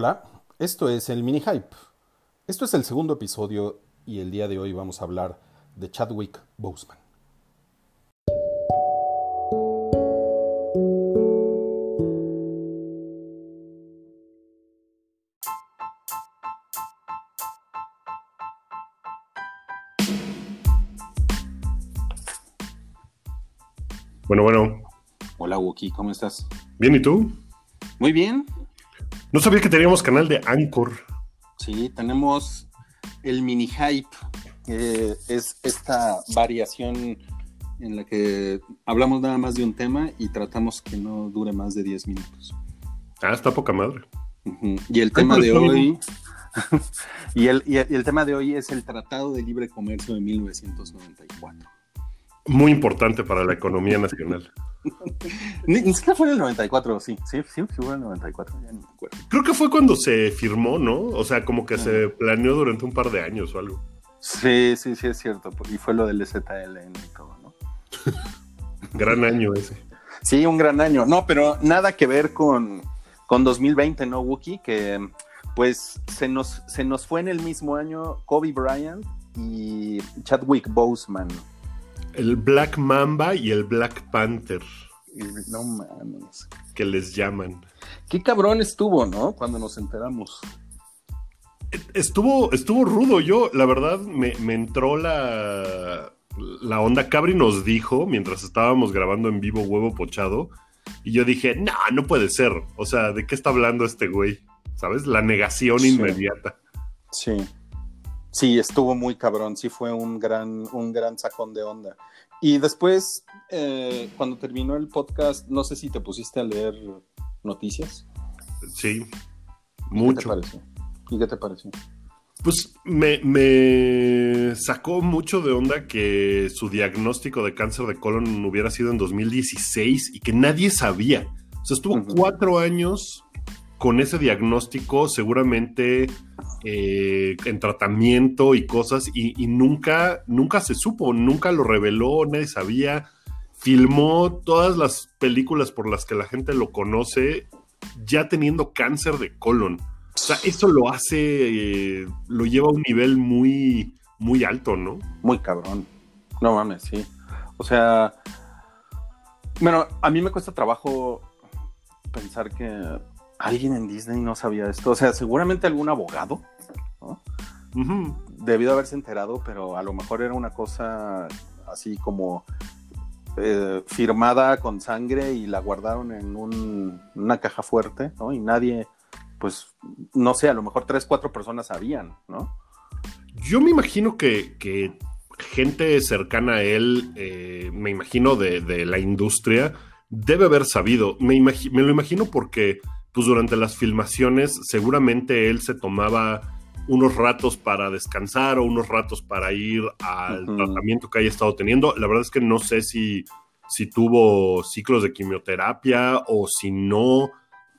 Hola, esto es el Mini Hype. Esto es el segundo episodio y el día de hoy vamos a hablar de Chadwick Boseman. Bueno, bueno. Hola Wookie, ¿cómo estás? Bien, ¿y tú? Muy bien. No sabía que teníamos canal de Anchor. Sí, tenemos el mini hype. que es esta variación en la que hablamos nada más de un tema y tratamos que no dure más de 10 minutos. Ah, está poca madre. Y el tema de hoy. y, el, y el- y el tema de hoy es el Tratado de Libre Comercio de 1994. Muy importante para la economía nacional. Ni, ni siquiera fue en el 94, sí. Sí, sí, sí fue en el 94, ya no me acuerdo. Creo que fue cuando se firmó, ¿no? O sea, como que se planeó durante un par de años o algo. Sí, sí, sí, es cierto. Y fue lo del ZLN y todo, ¿no? Gran año ese. Sí, un gran año. No, pero nada que ver con, con 2020, ¿no, Wookie? Que pues se nos, se nos fue en el mismo año Kobe Bryant y Chadwick Boseman. El Black Mamba y el Black Panther, no mames. que les llaman. Qué cabrón estuvo, ¿no? Cuando nos enteramos. Estuvo, estuvo rudo. Yo, la verdad, me, me entró la, la onda. Cabri nos dijo, mientras estábamos grabando en vivo Huevo Pochado, y yo dije, no, no puede ser. O sea, ¿de qué está hablando este güey? ¿Sabes? La negación Sí. inmediata. Sí. Sí, estuvo muy cabrón. Sí, fue un gran, un gran sacón de onda. Y después, eh, cuando terminó el podcast, no sé si te pusiste a leer noticias. Sí, ¿Qué te mucho. pareció? ¿Y qué te pareció? Pues me, me sacó mucho de onda que su diagnóstico de cáncer de colon hubiera sido en 2016 y que nadie sabía. O sea, estuvo cuatro años con ese diagnóstico, seguramente eh, en tratamiento y cosas, y, nunca, nunca se supo, nunca lo reveló, nadie sabía. Filmó todas las películas por las que la gente lo conoce ya teniendo cáncer de colon. O sea, eso lo hace, eh, lo lleva a un nivel muy, muy alto, ¿no? Muy cabrón. No mames, sí. O sea, bueno, a mí me cuesta trabajo pensar que alguien en Disney no sabía esto. O sea, seguramente algún abogado, ¿no? Ujú. Debido haberse enterado, pero a lo mejor era una cosa así como eh, firmada con sangre y la guardaron en un- una caja fuerte, ¿no? Y nadie, pues, no sé, a lo mejor tres, cuatro personas sabían, ¿no? Yo me imagino que, que gente cercana a él, eh, me imagino de, de la industria, debe haber sabido. Me lo imagino porque, pues durante las filmaciones, seguramente él se tomaba unos ratos para descansar o unos ratos para ir al tratamiento que haya estado teniendo. La verdad es que no sé si, si tuvo ciclos de quimioterapia o si no,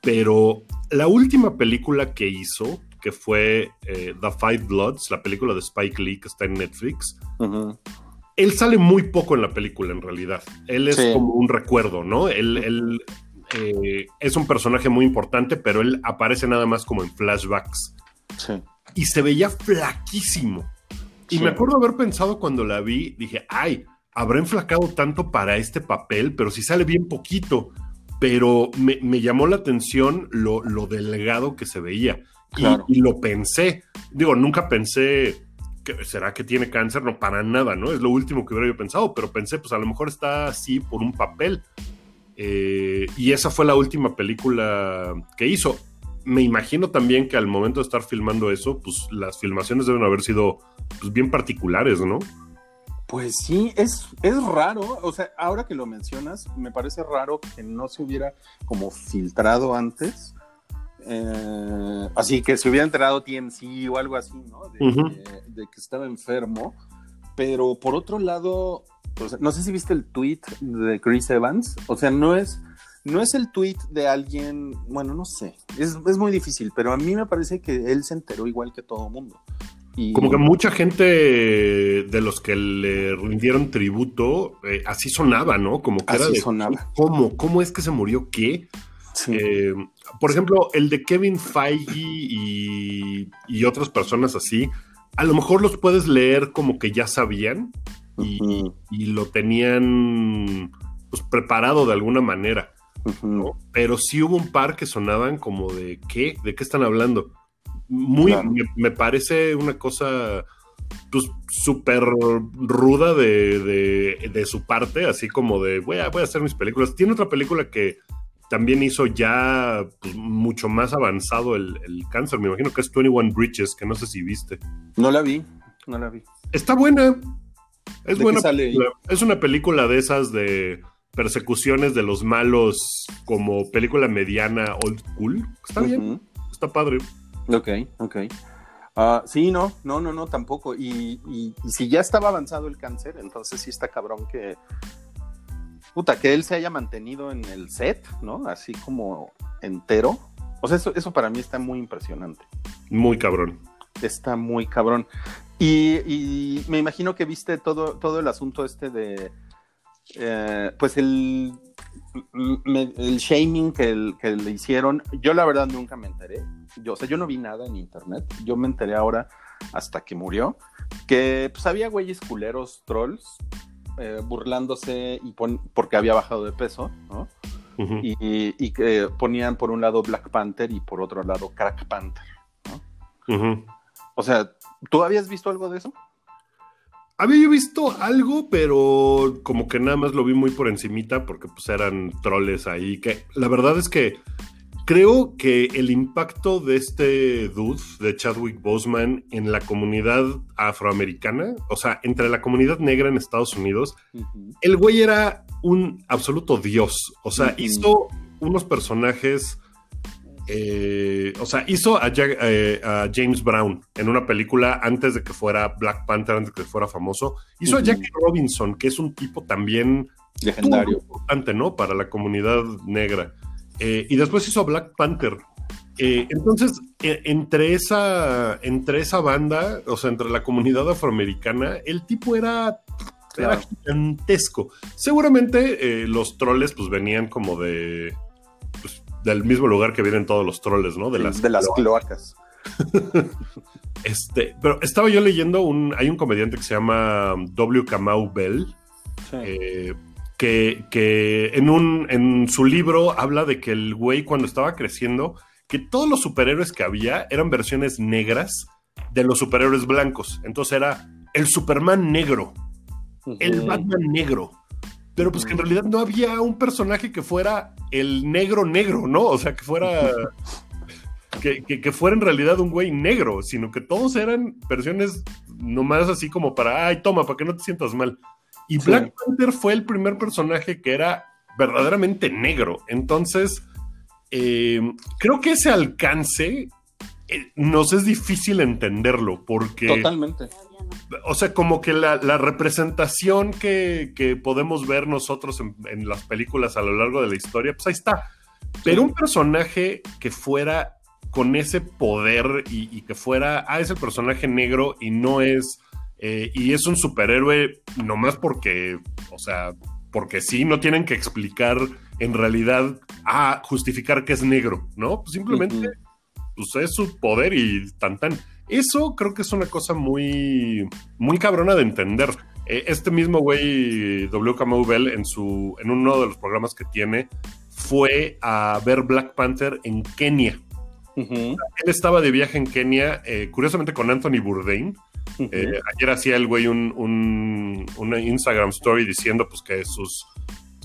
pero la última película que hizo, que fue eh, The Five Bloods, la película de Spike Lee que está en Netflix, él sale muy poco en la película en realidad. Él es Sí. como un recuerdo, ¿no? Él, él, eh, es un personaje muy importante, pero él aparece nada más como en flashbacks. Sí. Y se veía flaquísimo. Y Sí. me acuerdo haber pensado cuando la vi, dije, ay, habrá enflacado tanto para este papel, pero si sale bien poquito. Pero me, me llamó la atención lo, lo delgado que se veía. Y lo pensé. Digo, nunca pensé que será que tiene cáncer, no para nada, ¿no? Es lo último que hubiera yo pensado, pero pensé, pues a lo mejor está así por un papel. Eh, y esa fue la última película que hizo. Me imagino también que al momento de estar filmando eso, pues las filmaciones deben haber sido pues, bien particulares, ¿no? Pues sí, es, es raro, o sea, ahora que lo mencionas, me parece raro que no se hubiera como filtrado antes. Eh, así que se hubiera enterado TMC o algo así, ¿no? De, Ujú. de- de que estaba enfermo. Pero por otro lado, o sea, no sé si viste el tweet de Chris Evans. O sea, no es, no es el tweet de alguien, bueno, no sé, es, es muy difícil, pero a mí me parece que él se enteró igual que todo mundo. Y- Como que mucha gente de los que le rindieron tributo, eh, así sonaba, ¿no? Como que era de, sonaba. ¿cómo? ¿Cómo es que se murió? ¿Qué? Sí. Eh, por ejemplo, el de Kevin Feige y, y, otras personas así, a lo mejor los puedes leer como que ya sabían y, y lo tenían pues, preparado de alguna manera. Pero sí hubo un par que sonaban como de ¿qué? ¿De qué están hablando? Muy, me, parece una cosa pues súper ruda de, de, su parte, así como de voy a, voy a hacer mis películas. Tiene otra película que también hizo ya pues, mucho más avanzado el, cáncer, me imagino que es 21 Bridges, que no sé si viste. No la vi, no la vi. Está buena. Es buena. Es una película de esas de persecuciones de los malos como película mediana old school. Está bien, está padre. Ok, ok. Ah, sí, no, no, no, no, tampoco. Y, y, si ya estaba avanzado el cáncer, entonces sí está cabrón que. Puta, que él se haya mantenido en el set, ¿no? Así como entero. O sea, eso, eso para mí está muy impresionante. Muy cabrón. Está muy cabrón. Y, y me imagino que viste todo, todo el asunto este de eh, pues el, el shaming que, le hicieron, yo la verdad nunca me enteré. Yo, o sea, yo no vi nada en internet. Yo me enteré ahora hasta que murió. Que pues había güeyes culeros, trolls, eh, burlándose y porque había bajado de peso, ¿no? y, que ponían por un lado Black Panther y por otro lado Crack Panther, ¿no? O sea, ¿tú habías visto algo de eso? Había visto algo, pero como que nada más lo vi muy por encimita porque pues eran troles ahí. Que la verdad es que creo que el impacto de este dude, de Chadwick Boseman, en la comunidad afroamericana, o sea, entre la comunidad negra en Estados Unidos, el güey era un absoluto dios. O sea, hizo unos personajes eh, o sea, hizo eh, a, James Brown en una película antes de que fuera Black Panther, antes de que fuera famoso. Hizo a Jackie Robinson, que es un tipo también legendario, importante, ¿no? Para la comunidad negra. Eh, y después hizo a Black Panther. entonces, entre, esa, entre esa banda, o sea, entre la comunidad afroamericana, el tipo era gigantesco. Seguramente los troles pues venían como de del mismo lugar que vienen todos los troles, ¿no? De las, de las cloacas. este, pero estaba yo leyendo un. Hay un comediante que se llama W. Kamau Bell. Eh, que, que en, un, en su libro habla de que el güey cuando estaba creciendo, que todos los superhéroes que había eran versiones negras de los superhéroes blancos. Entonces era el Superman negro, el Batman negro, pero pues que en realidad no había un personaje que fuera el negro negro, ¿no? O sea, que fuera... Que, fuera en realidad un güey negro, sino que todos eran versiones nomás así como para, ay, toma, para que no te sientas mal. Y Black Panther fue el primer personaje que era verdaderamente negro. Entonces, eh, creo que ese alcance eh, nos es difícil entenderlo porque... Totalmente o sea, como que la, representación que, podemos ver nosotros en, las películas a lo largo de la historia, pues ahí está. Pero un personaje que fuera con ese poder y, que fuera, ah, es el personaje negro y no es, eh, y es un superhéroe nomás porque, o sea, porque sí, no tienen que explicar en realidad, ah, justificar que es negro, ¿no? Pues simplemente, pues es su poder y tan tan. Eso creo que es una cosa muy, muy cabrona de entender. Eh, este mismo güey, W. Bell, en, su, en uno de los programas que tiene, fue a ver Black Panther en Kenia. Él estaba de viaje en Kenia, eh, curiosamente con Anthony Bourdain. Eh, ayer hacía el güey un, un, una Instagram story diciendo pues que sus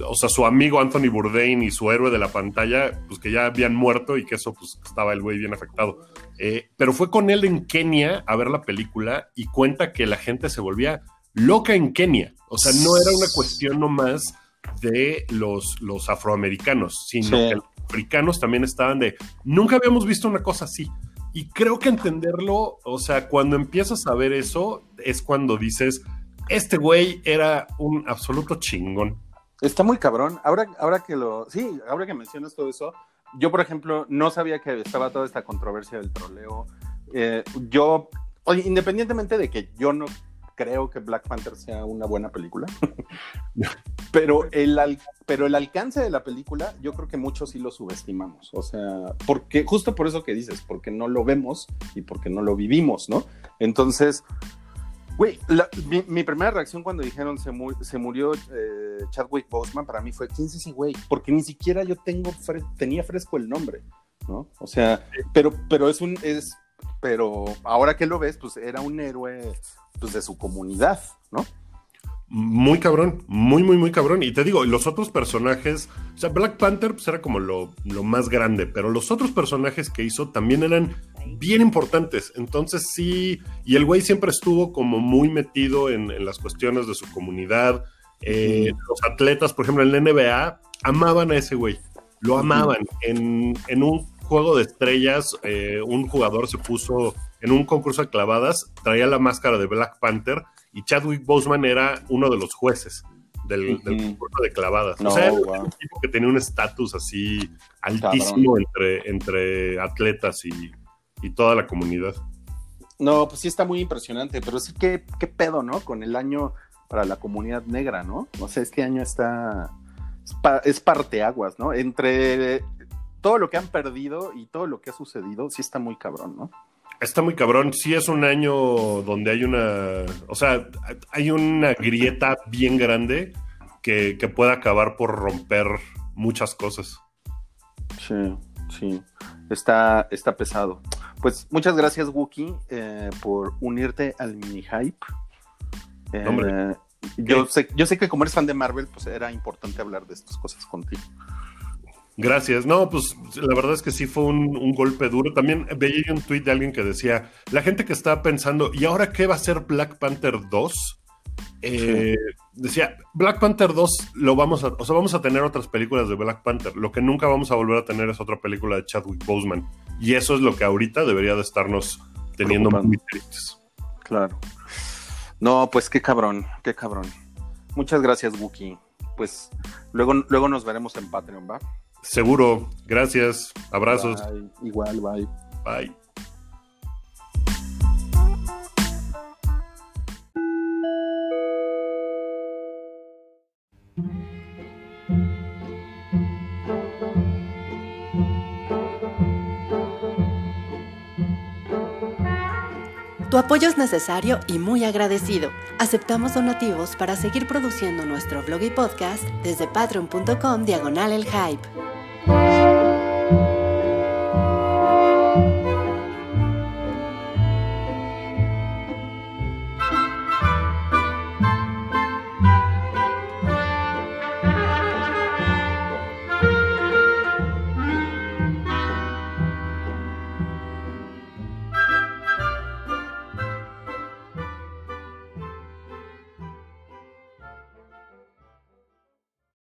o sea, su amigo Anthony Bourdain y su héroe de la pantalla, pues que ya habían muerto y que eso, pues estaba el güey bien afectado. Eh, pero fue con él en Kenia a ver la película y cuenta que la gente se volvía loca en Kenia. O sea, no era una cuestión nomás de los, los afroamericanos, sino que los africanos también estaban de, nunca habíamos visto una cosa así. Y creo que entenderlo, o sea, cuando empiezas a ver eso, es cuando dices, este güey era un absoluto chingón. Está muy cabrón. Ahora, ahora que lo. Sí, ahora que mencionas todo eso, yo, por ejemplo, no sabía que estaba toda esta controversia del troleo. Eh, yo, independientemente de que yo no creo que Black Panther sea una buena película. pero, el, pero el alcance de la película, yo creo que muchos sí lo subestimamos. O sea, porque justo por eso que dices, porque no lo vemos y porque no lo vivimos, ¿no? Entonces, güey, mi, primera reacción cuando dijeron se, murió eh, Chadwick Boseman, para mí fue, ¿quién es ese güey? Porque ni siquiera yo tengo tenía fresco el nombre. ¿no? O sea, pero, pero es un, es, pero ahora que lo ves, pues era un héroe pues, de su comunidad, ¿no? Muy cabrón, muy, muy, muy cabrón. Y te digo, los otros personajes, o sea, Black Panther pues, era como lo, más grande, pero los otros personajes que hizo también eran bien importantes. Entonces sí, y el güey siempre estuvo como muy metido en, las cuestiones de su comunidad. Eh, los atletas, por ejemplo, en la NBA, amaban a ese güey, lo amaban. En, en un juego de estrellas, eh, un jugador se puso en un concurso de clavadas, traía la máscara de Black Panther y Chadwick Boseman era uno de los jueces del, concurso de clavadas. o sea, era un tipo que tenía un estatus así altísimo entre, entre atletas y, toda la comunidad. No, pues sí está muy impresionante, pero sí que qué pedo, ¿no? Con el año para la comunidad negra, ¿no? O sea, este año está es, parteaguas, ¿no? Entre todo lo que han perdido y todo lo que ha sucedido, sí está muy cabrón, ¿no? Está muy cabrón. Sí es un año donde hay una, o sea, hay una grieta bien grande que, que puede acabar por romper muchas cosas. Sí, sí. Está, está pesado. Pues muchas gracias, Wookie, eh, por unirte al mini hype. Eh, yo sé, yo sé que como eres fan de Marvel, pues era importante hablar de estas cosas contigo. Gracias. No, pues la verdad es que sí fue un, golpe duro. También veía un tweet de alguien que decía, la gente que está pensando, ¿y ahora qué va a ser Black Panther 2? Eh, decía, Black Panther 2 lo vamos a, o sea, vamos a tener otras películas de Black Panther. Lo que nunca vamos a volver a tener es otra película de Chadwick Boseman. Y eso es lo que ahorita debería de estarnos teniendo muy tristes. Claro. No, pues qué cabrón, qué cabrón. Muchas gracias, Wookie. Pues luego, luego nos veremos en Patreon, ¿va? Seguro. Gracias. Abrazos. Igual, bye. Bye. Tu apoyo es necesario y muy agradecido. Aceptamos donativos para seguir produciendo nuestro blog y podcast desde patreon.com diagonal el hype.